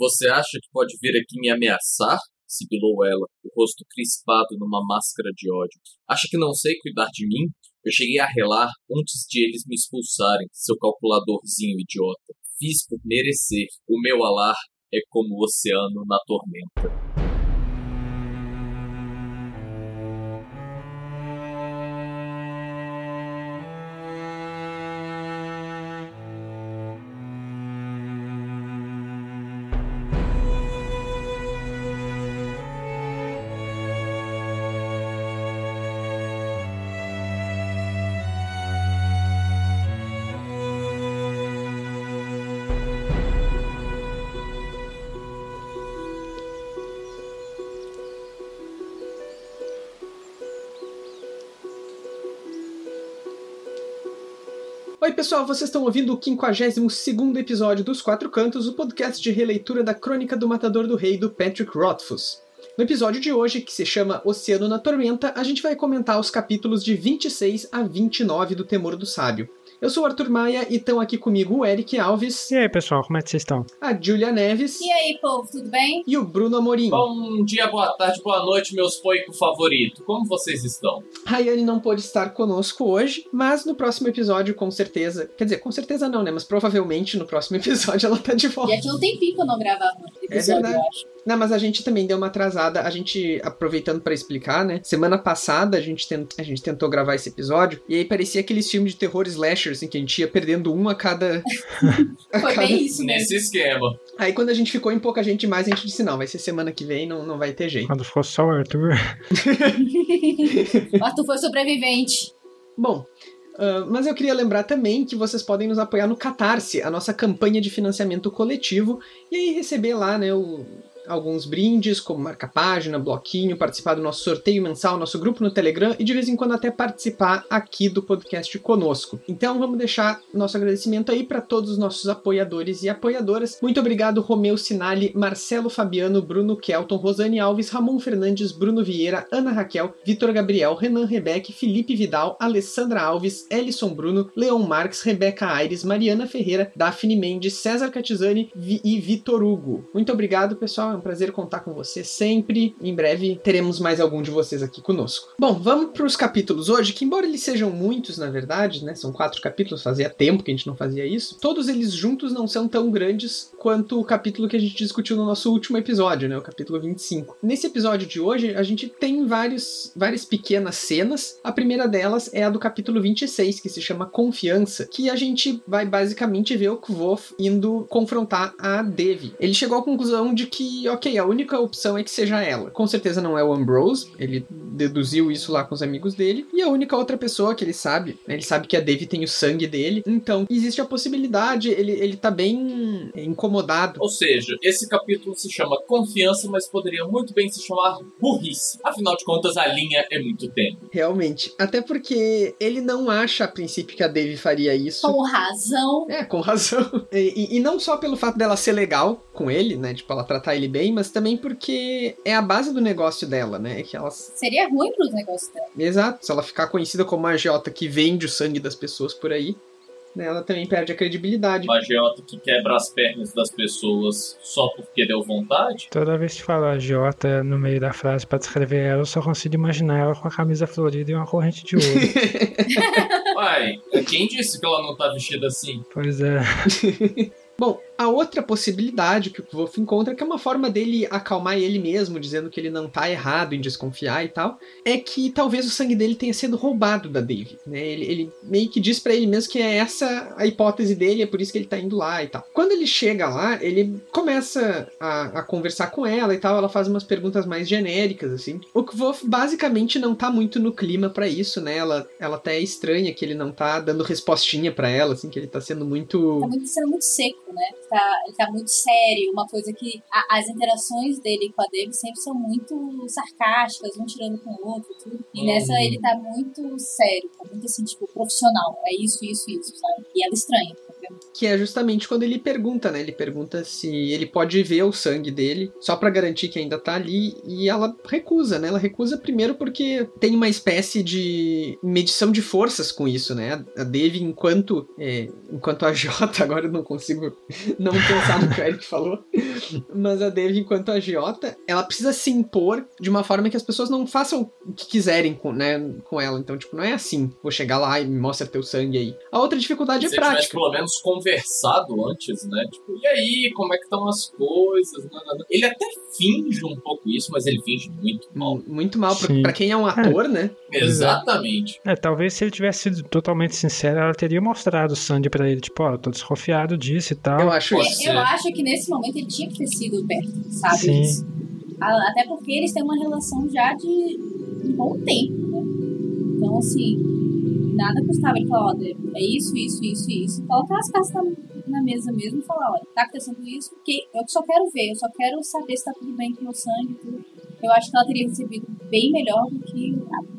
Você acha que pode vir aqui me ameaçar? sibilou ela, o rosto crispado numa máscara de ódio. Acha que não sei cuidar de mim? Eu cheguei a relar antes de eles me expulsarem, seu calculadorzinho idiota. Fiz por merecer. O meu alar é como o oceano na tormenta. Oi, pessoal, vocês estão ouvindo o 52 episódio dos Quatro Cantos, o podcast de releitura da Crônica do Matador do Rei do Patrick Rothfuss. No episódio de hoje, que se chama Oceano na Tormenta, a gente vai comentar os capítulos de 26 a 29 do Temor do Sábio. Eu sou o Arthur Maia e estão aqui comigo o Eric Alves. E aí, pessoal, como é que vocês estão? A Julia Neves. E aí, povo, tudo bem? E o Bruno Amorim. Bom dia, boa tarde, boa noite, meus poicos favoritos. Como vocês estão? Rayane não pôde estar conosco hoje, mas no próximo episódio, com certeza. Quer dizer, com certeza não, né? Mas provavelmente no próximo episódio ela tá de volta. E aqui um tempinho que eu não gravava episódio, É verdade. eu acho. Não, mas a gente também deu uma atrasada. A gente, aproveitando pra explicar, né? Semana passada a gente, tent... a gente tentou gravar esse episódio e aí parecia aqueles filmes de terror slasher, assim, que a gente ia perdendo um a cada. a Foi cada- bem isso mesmo. Nesse esquema. Aí quando a gente ficou em pouca gente demais, a gente disse: não, vai ser semana que vem, não, não vai ter jeito. Quando for só o Arthur. O Arthur foi sobrevivente. Bom. ah, mas eu queria lembrar também que vocês podem nos apoiar no Catarse, a nossa campanha de financiamento coletivo, e aí receber lá, né, o- alguns brindes, como marca-página, bloquinho, participar do nosso sorteio mensal, nosso grupo no Telegram e de vez em quando até participar aqui do podcast conosco. Então vamos deixar nosso agradecimento aí para todos os nossos apoiadores e apoiadoras. Muito obrigado, Romeu Sinali, Marcelo Fabiano, Bruno Kelton, Rosane Alves, Ramon Fernandes, Bruno Vieira, Ana Raquel, Vitor Gabriel, Renan Rebeck, Felipe Vidal, Alessandra Alves, Ellison Bruno, Leon Marques, Rebeca Aires, Mariana Ferreira, Daphne Mendes, César Catizani e Vitor Hugo. Muito obrigado, pessoal. Um prazer contar com você sempre. Em breve teremos mais algum de vocês aqui conosco. Bom, vamos para os capítulos hoje, que embora eles sejam muitos, na verdade, né? São quatro capítulos, fazia tempo que a gente não fazia isso. Todos eles juntos não são tão grandes quanto o capítulo que a gente discutiu no nosso último episódio, né? O capítulo 25. Nesse episódio de hoje, a gente tem vários, várias pequenas cenas. A primeira delas é a do capítulo 26, que se chama Confiança, que a gente vai basicamente ver o Kvof indo confrontar a Devi. Ele chegou à conclusão de que, ok, a única opção é que seja ela. Com certeza não é o Ambrose, ele deduziu isso lá com os amigos dele. E a única outra pessoa que ele sabe, né, ele sabe que a Devi tem o sangue dele. Então, existe a possibilidade, ele, ele tá bem incomodado. Ou seja, esse capítulo se chama Confiança, mas poderia muito bem se chamar Burrice. Afinal de contas, a linha é muito tênue. Realmente. Até porque ele não acha a princípio que a Devi faria isso. Com razão. É, com razão. E, e- e não só pelo fato dela ser legal com ele, né? Tipo, ela tratar ele bem, mas também porque é a base do negócio dela, né? É que ela. Seria ruim pros negócios dela. Exato. Se ela ficar conhecida como a agiota que vende o sangue das pessoas por aí, né, ela também perde a credibilidade. Uma agiota que quebra as pernas das pessoas só porque deu vontade. Toda vez que falo agiota no meio da frase pra descrever ela, eu só consigo imaginar ela com a camisa florida e uma corrente de ouro. Uai, quem disse que ela não tá vestida assim? pois é. Bom, a outra possibilidade que o Wolf encontra, que é uma forma dele acalmar ele mesmo, dizendo que ele não tá errado em desconfiar e tal, é que talvez o sangue dele tenha sido roubado da Dave. Né? Ele, ele meio que diz pra ele mesmo que é essa a hipótese dele, é por isso que ele tá indo lá e tal. Quando ele chega lá, ele começa a, a conversar com ela e tal, ela faz umas perguntas mais genéricas, assim. O Kvof basicamente não tá muito no clima pra isso, né? Ela, ela até é estranha que ele não tá dando respostinha pra ela, assim, que ele tá sendo muito. Tá muito, sendo muito seco, né? Tá, ele tá muito sério. Uma coisa que a- as interações dele com a Debbie sempre são muito sarcásticas, um tirando com o outro e tudo. E Hum. nessa ele tá muito sério, tá muito assim, tipo, profissional. É isso, isso, isso, sabe? E ela estranha, entendeu? Que é justamente quando ele pergunta, né? Ele pergunta se ele pode ver o sangue dele, só para garantir que ainda tá ali, e ela recusa, né? Ela recusa primeiro porque tem uma espécie de medição de forças com isso, né? A Dave, enquanto, é, enquanto a Jota, agora eu não consigo não pensar no que o Eric falou, mas a Dave, enquanto a Jota, ela precisa se impor de uma forma que as pessoas não façam o que quiserem com, né, com ela. Então, tipo, não é assim, vou chegar lá e me mostra teu sangue aí. A outra dificuldade Se é ele tivesse prática. pelo menos conversado antes, né? Tipo, e aí, como é que estão as coisas? Ele até finge um pouco isso, mas ele finge muito mal. Muito mal, pra, pra quem é um ator, né? Exatamente. É, talvez se ele tivesse sido totalmente sincero, ela teria mostrado o Sandy pra ele, tipo, ó, eu tô desconfiado disso e tal. Eu acho Pode isso. Eu acho que nesse momento ele tinha que ter sido perto, sabe? Sim. Até porque eles têm uma relação já de um bom tempo, né? Então, assim, nada custava ele falar, Débora, é isso, isso, isso, isso. Colocar as cartas na, na mesa mesmo e falar, olha, tá acontecendo isso, porque eu só quero ver, eu só quero saber se tá tudo bem com o meu sangue tudo. Eu acho que ela teria recebido bem melhor do que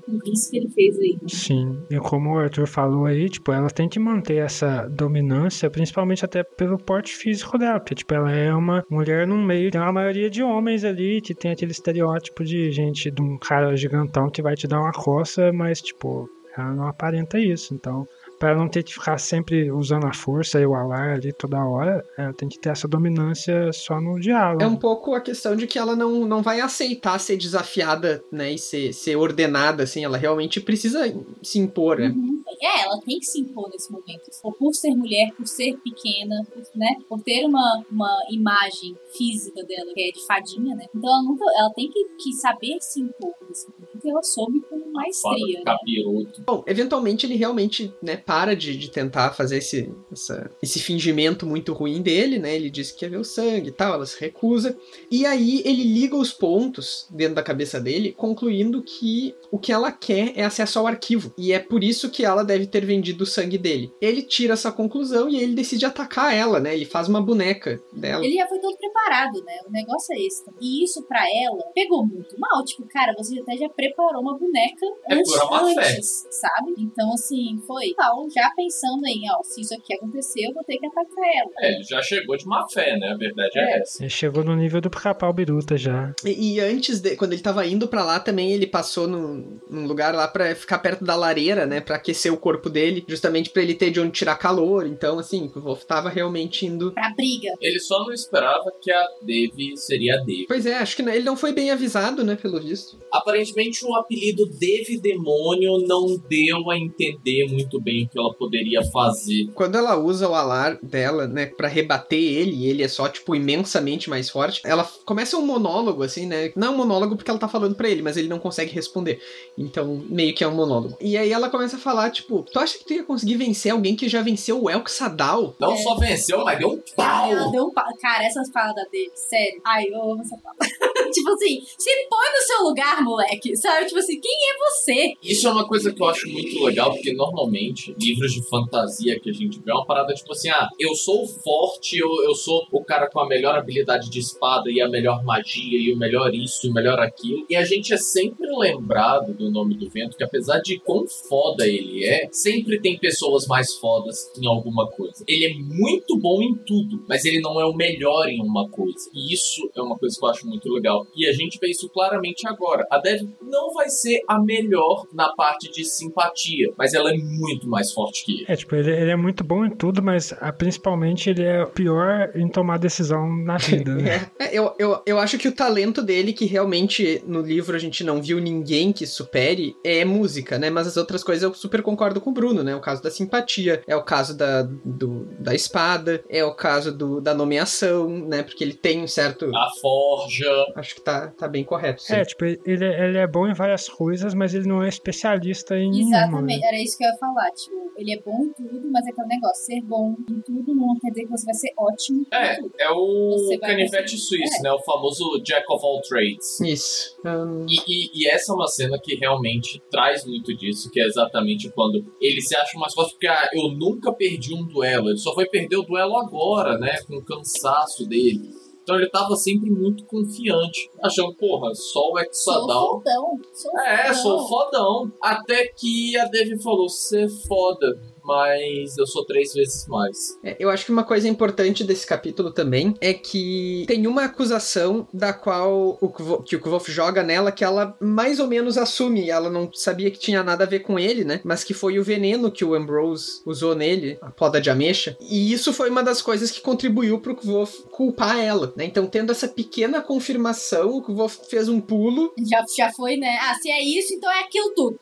burrice que ele fez aí. Sim, e como o Arthur falou aí, tipo, ela tem que manter essa dominância, principalmente até pelo porte físico dela, porque, tipo, ela é uma mulher no meio, tem uma maioria de homens ali que tem aquele estereótipo de gente, de um cara gigantão que vai te dar uma coça, mas, tipo, ela não aparenta isso, então... Pra ela não ter que ficar sempre usando a força e o alar ali toda hora, ela tem que ter essa dominância só no diálogo. É um pouco a questão de que ela não, não vai aceitar ser desafiada, né? E ser, ser ordenada, assim. Ela realmente precisa se impor, né? Uhum. É, ela tem que se impor nesse momento. Por- Por ser mulher, por ser pequena, por, né? Por ter uma, uma imagem física dela que é de fadinha, né? Então ela nunca. Ela tem que, que saber se impor nesse momento. E ela soube maestria. Né? capiroto. Bom, eventualmente ele realmente, né, para de, de tentar fazer esse, essa- esse fingimento muito ruim dele, né? Ele diz que quer ver o sangue e tal, ela se recusa. E aí ele liga os pontos dentro da cabeça dele, concluindo que o que ela quer é acesso ao arquivo. E é por isso que ela deve ter vendido o sangue dele. Ele tira essa conclusão e ele decide atacar ela, né? Ele faz uma boneca dela. Ele já foi todo preparado, né? O negócio é esse. E isso pra ela pegou muito mal. Tipo, cara, você até já preparou uma boneca É antes, pura má fé. antes, sabe? Então, assim, foi tal, já pensando em, ó, se isso aqui acontecer, eu vou ter que atacar ela. É, ele já chegou de má fé, né? A verdade é, É. essa. Ele chegou no nível do pica-pau biruta já. E, e antes, de, quando ele tava indo pra lá também, ele passou num, num lugar lá pra ficar perto da lareira, né? Pra aquecer o corpo dele, justamente pra ele ter de onde tirar calor. Então, assim, o Wolf tava realmente indo. Pra briga. Ele só não esperava que a Devi seria a Devi. Pois é, acho que ele não foi bem avisado, né? Pelo visto. Aparentemente o apelido Devi Demônio não deu a entender muito bem o que ela poderia fazer. Quando ela usa o alar dela, né, pra rebater ele, e ele é só, tipo, imensamente mais forte, ela começa um monólogo, assim, né? Não é um monólogo porque ela tá falando pra ele, mas ele não consegue responder. Então, meio que é um monólogo. E aí ela começa a falar, tipo, tu acha que tu ia conseguir vencer alguém que já venceu o Elk Sadal? Não É. só venceu, mas deu um Ela pau! deu um pa... Cara, essas falas dele, sério. Ai, eu amo essa fala. tipo assim, se põe no seu lugar, moleque. Sabe? Tipo assim, quem é você? Isso é uma coisa que eu acho muito legal, porque normalmente livros de fantasia que a gente vê é uma parada tipo assim: ah, eu sou forte, eu, eu sou o cara com a melhor habilidade de espada e a melhor magia e o melhor isso e o melhor aquilo. E a gente é sempre lembrado do nome do vento que, apesar de quão foda ele é, sempre tem pessoas mais fodas em alguma coisa. Ele é muito bom em tudo, mas ele não é o melhor em uma coisa. E isso é uma coisa que eu acho muito legal. E a gente vê isso claramente agora. A Dev não vai ser a melhor na parte de simpatia, mas ela é muito mais forte que ele. É, tipo, ele, ele é muito bom em tudo, mas ah, principalmente ele é o pior em tomar decisão na vida, né? É, eu, eu, eu acho que o talento dele, que realmente no livro a gente não viu ninguém que supere, é música, né? Mas as outras coisas eu super concordo com o Bruno, né? O caso da simpatia, é o caso da, do, da espada, é o caso do, da nomeação, né? Porque ele tem um certo. A forja. Acho que tá, tá bem correto. sim. É, tipo, ele, é- ele é bom em várias coisas, mas ele não é especialista em nenhuma. Exatamente, né? era isso que eu ia falar. Tipo, ele é bom em tudo, mas é aquele negócio, ser bom em tudo não quer dizer que você vai ser ótimo É, em tudo. é o Você canivete suíço, É. né? O famoso Jack of all trades. Isso. Hum, E, e- e essa é uma cena que realmente traz muito disso, que é exatamente quando ele se acha mais forte, porque ah, eu nunca perdi um duelo, ele só foi perder o duelo agora, né? Com o cansaço dele. Então ele tava sempre muito confiante, achando, porra, só o Sou Exadal. fodão. Sou É, fodão. sou fodão. Até que a Devi falou, você é foda, mas eu sou três vezes mais. É, eu acho que uma coisa importante desse capítulo também é que tem uma acusação da qual o Kvo- que o Kvolf joga nela que ela mais ou menos assume. Ela não sabia que tinha nada a ver com ele, né? Mas que foi o veneno que o Ambrose usou nele, a poda de ameixa. E isso foi uma das coisas que contribuiu pro Kvolf culpar ela, né? Então, tendo essa pequena confirmação, o Kvolf fez um pulo. Já, já foi, né? Ah, se é isso, então é aquilo tudo.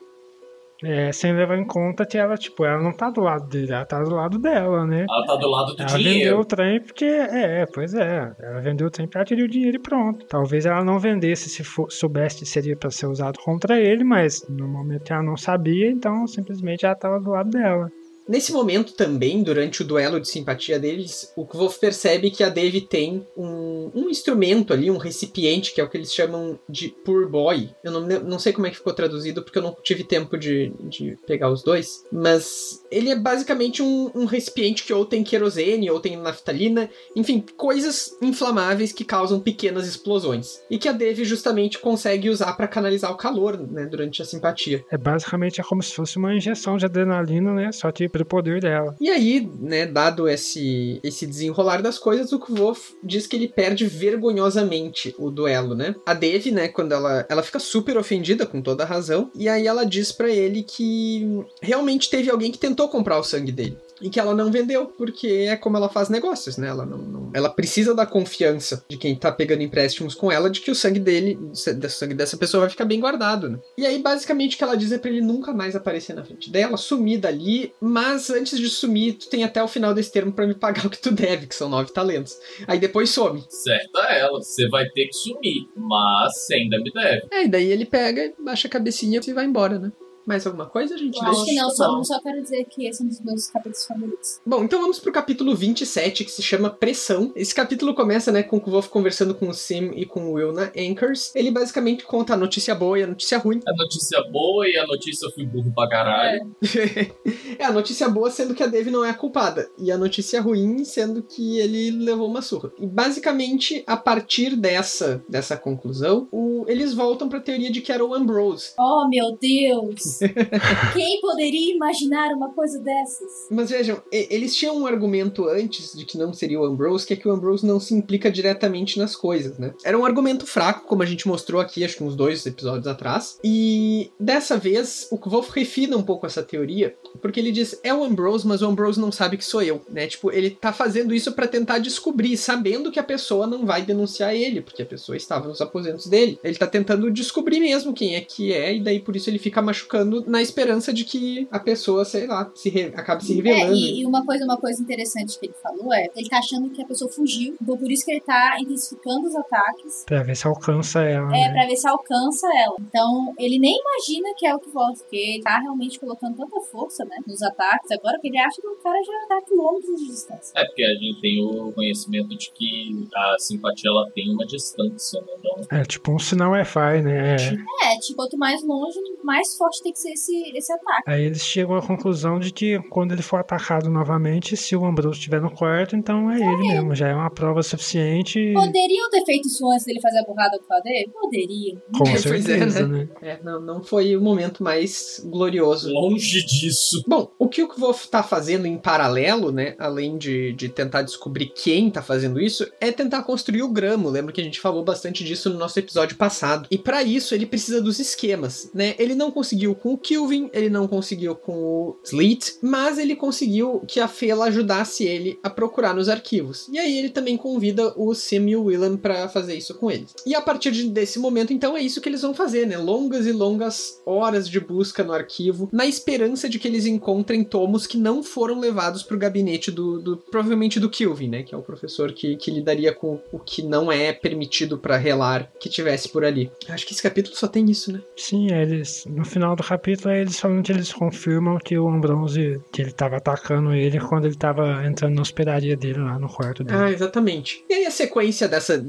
É, sem levar em conta que ela, tipo, ela não tá do lado dele, ela tá do lado dela, né? Ela tá do lado do Ela vendeu dinheiro. o trem porque. É, pois é. Ela vendeu o trem pra tirar o dinheiro e pronto. Talvez ela não vendesse se for, soubesse que seria pra ser usado contra ele, mas no momento ela não sabia, então simplesmente ela tava do lado dela. Nesse momento também, durante o duelo de simpatia deles, o Kvolf percebe que a Dave tem um, um instrumento ali, um recipiente, que é o que eles chamam de Poor Boy. Eu não, não sei como é que ficou traduzido, porque eu não tive tempo de, de pegar os dois. Mas ele é basicamente um, um recipiente que ou tem querosene, ou tem naftalina, enfim, coisas inflamáveis que causam pequenas explosões. E que a Dave justamente consegue usar para canalizar o calor, né, durante a simpatia. É basicamente é como se fosse uma injeção de adrenalina, né? Só que pro poder dela. E aí, né, dado esse, esse desenrolar das coisas, o Kvolf diz que ele perde vergonhosamente o duelo, né? A Dev, né, quando ela, ela fica super ofendida, com toda a razão, e aí ela diz pra ele que realmente teve alguém que tentou comprar o sangue dele. E que ela não vendeu, porque é como ela faz negócios, né? Ela não, não- ela precisa da confiança de quem tá pegando empréstimos com ela, de que o sangue dele, o sangue dessa pessoa vai ficar bem guardado, né? E aí, basicamente, o que ela diz é pra ele nunca mais aparecer na frente dela, sumir dali, mas antes de sumir, tu tem até o final desse termo pra me pagar o que tu deve, que são nove talentos. Aí depois some. Certa ela, você vai ter que sumir, mas ainda me deve. É, e daí ele pega, baixa a cabecinha e vai embora, né? Mais alguma coisa, gente? Eu acho que não, só, só quero dizer que esse é um dos meus capítulos favoritos. Bom, então vamos pro capítulo 27, que se chama Pressão. Esse capítulo começa, né, com o Kvolf conversando com o Sim e com o Will na Anchors. Ele basicamente conta a notícia boa e a notícia ruim. A notícia boa e a notícia eu fui burro pra caralho. é, a notícia boa sendo que a Dave não é a culpada. E a notícia ruim sendo que ele levou uma surra. E basicamente, a partir dessa, dessa conclusão, o- eles voltam pra teoria de que era o Ambrose. Oh, meu Deus! Quem poderia imaginar uma coisa dessas? Mas vejam, eles tinham um argumento antes de que não seria o Ambrose, que é que o Ambrose não se implica diretamente nas coisas, né? Era um argumento fraco, como a gente mostrou aqui, acho que uns dois episódios atrás. E dessa vez, o Wolf refina um pouco essa teoria, porque ele diz: é o Ambrose, mas o Ambrose não sabe que sou eu, né? Tipo, ele tá fazendo isso pra tentar descobrir, sabendo que a pessoa não vai denunciar ele, porque a pessoa estava nos aposentos dele. Ele tá tentando descobrir mesmo quem é que é, e daí por isso ele fica machucando na esperança de que a pessoa, sei lá, se re- acabe se É, revelando. e, e uma coisa, uma coisa interessante que ele falou é ele tá achando que a pessoa fugiu, então por isso que ele tá intensificando os ataques. Pra ver se alcança ela. É, né? pra ver se alcança ela. Então, ele nem imagina que é o que volta, porque ele tá realmente colocando tanta força, né, nos ataques agora, que ele acha que o cara já tá quilômetros de distância. É porque a gente tem o conhecimento de que a simpatia ela tem uma distância, né? Então, É tipo um sinal Wi-Fi, né? É. É, tipo, quanto mais longe, mais forte tem que ser esse, esse ataque. Aí eles chegam à conclusão de que quando ele for atacado novamente, se o Ambrose estiver no quarto, então é ele mesmo. Já é uma prova suficiente. Poderiam ter feito isso antes dele fazer a burrada com o Fader? Poderiam. Com Pois é, certeza, né? né? É, não, não foi o momento mais glorioso. longe disso. Bom, o que o Kvolf tá fazendo em paralelo, né, além de, de tentar descobrir quem tá fazendo isso, é tentar construir o gramo. Lembra que a gente falou bastante disso no nosso episódio passado. E pra isso ele precisa dos esquemas, né? Ele não conseguiu com o Kilvin, ele não conseguiu com o Sleet, mas ele conseguiu que a Fela ajudasse ele a procurar nos arquivos. E aí ele também convida o Sim e o Willan pra fazer isso com eles. E a partir de- desse momento, então, é isso que eles vão fazer, né? Longas e longas horas de busca no arquivo, na esperança de que eles encontrem tomos que não foram levados pro gabinete do, do- provavelmente do Kilvin, né? Que é o professor que, que lidaria com o que não é permitido pra relar que tivesse por ali. Acho que esse capítulo só tem isso, né? Sim, eles. No final do capítulo, eles que eles confirmam que o Ambrose, que ele tava atacando ele quando ele tava entrando na hospedaria dele lá no quarto dele. Ah, exatamente. E aí a sequência dessa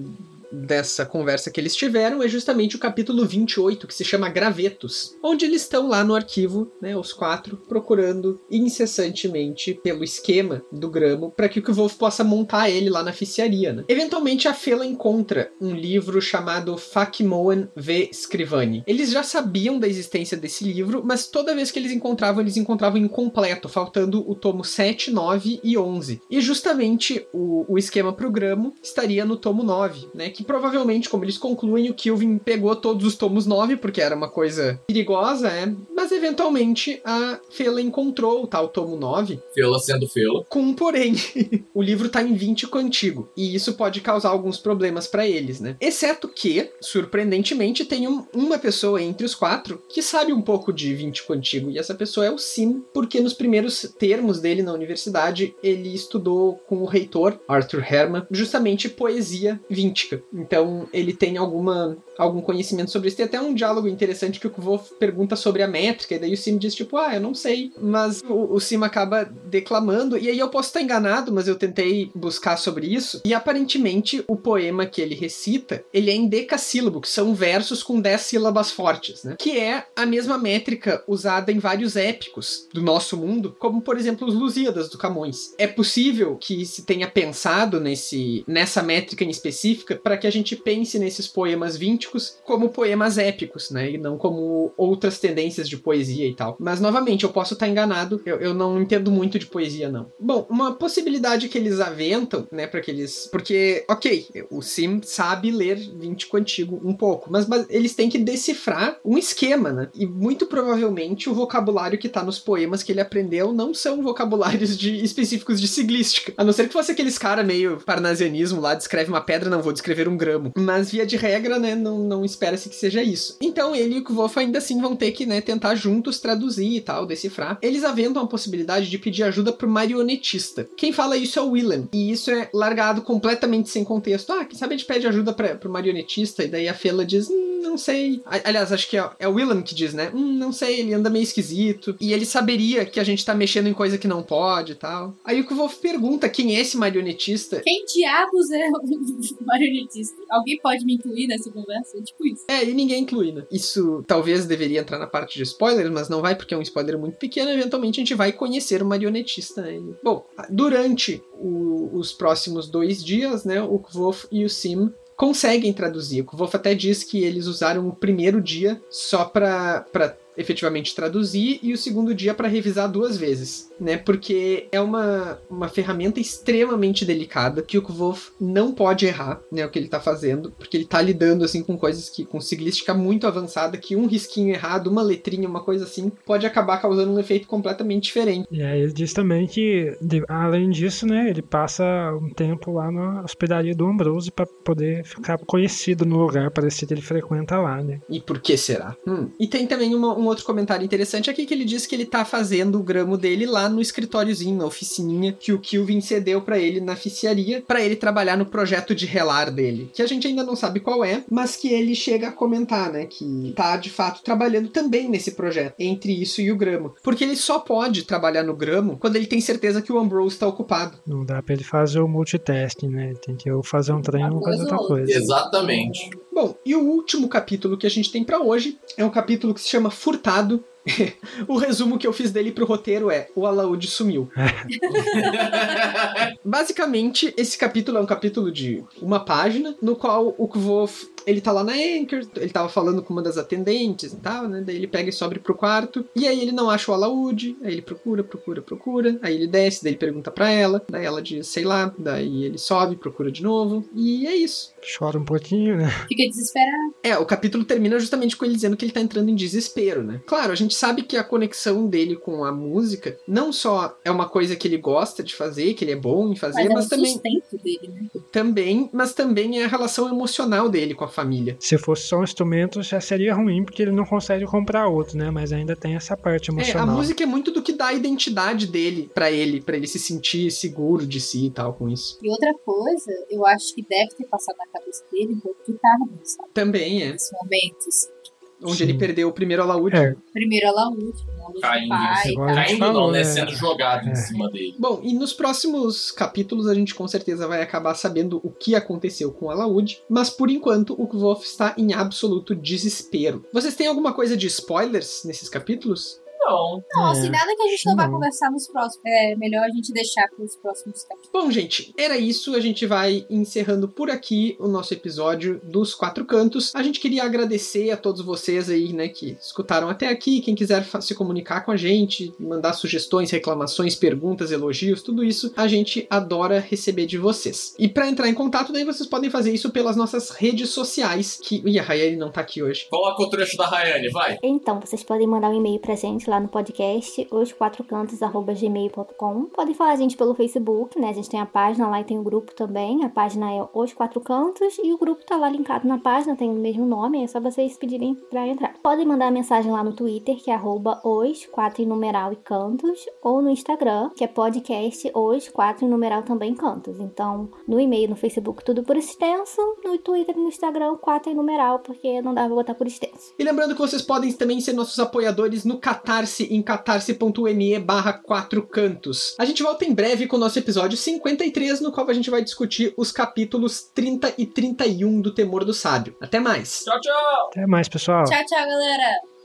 dessa conversa que eles tiveram é justamente o capítulo 28, que se chama Gravetos, onde eles estão lá no arquivo, né, os quatro, procurando incessantemente pelo esquema do gramo para que o Wolf possa montar ele lá na ficiaria. Né? Eventualmente a Fela encontra um livro chamado Fakimoan V. Scrivani. Eles já sabiam da existência desse livro, mas toda vez que eles encontravam, eles encontravam incompleto, faltando o tomo 7, 9 e 11. E justamente o, o esquema pro gramo estaria no tomo 9, né? Que provavelmente, como eles concluem, o Kilvin pegou todos os tomos 9, porque era uma coisa perigosa, é. Mas eventualmente a Fela encontrou o tal tomo 9. Fela sendo Fela. Com um porém. o livro tá em 20 antigo. E isso pode causar alguns problemas para eles, né? Exceto que, surpreendentemente, tem um, uma pessoa entre os quatro que sabe um pouco de 20 antigo. E essa pessoa é o Sim, porque nos primeiros termos dele na universidade, ele estudou com o reitor, Arthur Herman, justamente poesia víntica. Então ele tem alguma algum conhecimento sobre isso. Tem até um diálogo interessante que o Kvolf pergunta sobre a métrica, e daí o Sim diz, tipo, ah, eu não sei. Mas o, o Sim acaba declamando, e aí eu posso estar enganado, mas eu tentei buscar sobre isso, e aparentemente o poema que ele recita, ele é em decassílabo, que são versos com dez sílabas fortes, né? Que é a mesma métrica usada em vários épicos do nosso mundo, como por exemplo os Lusíadas do Camões. É possível que se tenha pensado nesse, nessa métrica em específica para que a gente pense nesses poemas 20 como poemas épicos, né? E não como outras tendências de poesia e tal. Mas, novamente, eu posso estar enganado, eu, eu não entendo muito de poesia, não. Bom, uma possibilidade que eles aventam, né, para que eles. Porque, ok, o Sim sabe ler Víntico Antigo um pouco, mas, mas eles têm que decifrar um esquema, né? E muito provavelmente o vocabulário que tá nos poemas que ele aprendeu não são vocabulários de, específicos de siglística. A não ser que fosse aqueles cara meio parnasianismo lá, descreve uma pedra, não vou descrever um gramo. Mas via de regra, né, não, não espera-se que seja isso. Então ele e o Kvolf ainda assim vão ter que, né, tentar juntos traduzir e tal, decifrar. Eles aventam a possibilidade de pedir ajuda pro marionetista. Quem fala isso é o Willem. E isso é largado completamente sem contexto. Ah, quem sabe a gente pede ajuda pra, pro marionetista? E daí a Fela diz, hum, não sei. Aliás, acho que é, é o Willem que diz, né? Hum, não sei, ele anda meio esquisito. E ele saberia que a gente tá mexendo em coisa que não pode e tal. Aí o Kvolf pergunta quem é esse marionetista. Quem diabos é o marionetista? Alguém pode me incluir nessa conversa? É tipo isso. É, e ninguém inclui, né? Isso talvez deveria entrar na parte de spoilers, mas não vai porque é um spoiler muito pequeno. Eventualmente a gente vai conhecer o marionetista, né? Bom, durante o, os próximos dois dias, né, o Kvof e o Sim conseguem traduzir. O Kvof até diz que eles usaram o primeiro dia só para efetivamente traduzir e o segundo dia para revisar duas vezes, né? Porque é uma, uma ferramenta extremamente delicada que o Kvolf não pode errar, né? O que ele tá fazendo, porque ele tá lidando assim com coisas que com siglística muito avançada, que um risquinho errado, uma letrinha, uma coisa assim, pode acabar causando um efeito completamente diferente. E aí ele diz também que, além disso, né, ele passa um tempo lá na hospedaria do Ambrose para poder ficar conhecido no lugar, parece que ele frequenta lá, né? E por que será? Hum. E tem também uma, um outro comentário interessante aqui que ele diz que ele tá fazendo o gramo dele lá no escritóriozinho, na oficininha que o Kilvin cedeu para ele na ficiaria, para ele trabalhar no projeto de relar dele, que a gente ainda não sabe qual é, mas que ele chega a comentar, né, que tá de fato trabalhando também nesse projeto, entre isso e o gramo, porque ele só pode trabalhar no gramo quando ele tem certeza que o Ambrose tá ocupado. Não dá para ele fazer o multitasking, né? Tem que fazer um treino ou fazer outra coisa. Exatamente. Bom, e o último capítulo que a gente tem para hoje é um capítulo que se chama Furtado. o resumo que eu fiz dele pro roteiro é: o Alaúde sumiu. Basicamente, esse capítulo é um capítulo de uma página no qual o Kvof ele tá lá na Anchor, ele tava falando com uma das atendentes e tal, né? Daí ele pega e sobe pro quarto. E aí ele não acha o alaúde. Aí ele procura, procura, procura. Aí ele desce, daí ele pergunta pra ela. Daí ela diz, sei lá. Daí ele sobe, procura de novo. E é isso. Chora um pouquinho, né? Fica desesperado. É, o capítulo termina justamente com ele dizendo que ele tá entrando em desespero, né? Claro, a gente sabe que a conexão dele com a música não só é uma coisa que ele gosta de fazer, que ele é bom em fazer, mas, mas é também. Sustento dele, né? Também, mas também é a relação emocional dele com a família. Se fosse só um instrumento, já seria ruim, porque ele não consegue comprar outro, né? Mas ainda tem essa parte emocional. É, a música é muito do que dá a identidade dele para ele, para ele se sentir seguro de si e tal com isso. E outra coisa, eu acho que deve ter passado na cabeça dele um pouco de tarde, sabe? Também é. Nesses momentos. Onde Sim. ele perdeu o primeiro alaúde. É, Primeiro ela do Caindo, pai a tal. gente Caindo não, falou, né? né? Sendo jogado em É. cima dele. Bom, e nos próximos capítulos a gente com certeza vai acabar sabendo o que aconteceu com o alaúde, mas por enquanto o Kvolf está em absoluto desespero. Vocês têm alguma coisa de spoilers nesses capítulos? Não. Não, É, assim, nada que a gente acho não vai não. conversar nos próximos. É melhor a gente deixar para os próximos capítulos. Bom, gente, era isso. A gente vai encerrando por aqui o nosso episódio dos Quatro Cantos. A gente queria agradecer a todos vocês aí, né, que escutaram até aqui. Quem quiser se comunicar com a gente, mandar sugestões, reclamações, perguntas, elogios, tudo isso, a gente adora receber de vocês. E para entrar em contato, daí vocês podem fazer isso pelas nossas redes sociais. Que. Ih, a Rayane não tá aqui hoje. Coloca o trecho da Rayane, vai. Então, vocês podem mandar um e-mail pra gente lá no podcast, osquatrocantos.gmail.com. Podem falar a gente pelo Facebook, né? A gente tem a página lá e tem o grupo também. A página é Os Quatro Cantos e o grupo tá lá linkado na página, tem o mesmo nome, é só vocês pedirem pra entrar. Podem mandar mensagem lá no Twitter, que é arroba os numeral e cantos, ou no Instagram, que é podcast os numeral também cantos. Então, no e-mail, no Facebook, tudo por extenso, no Twitter e no Instagram, quatro em numeral, porque não dá pra botar por extenso. E lembrando que vocês podem também ser nossos apoiadores no Catarse, em catarse.me barra quatro cantos. A gente volta em breve com o nosso episódio 53, no qual a gente vai discutir os capítulos 30 e 31 do Temor do Sábio. Até mais! Tchau, tchau. até mais, pessoal. Tchau, tchau, galera!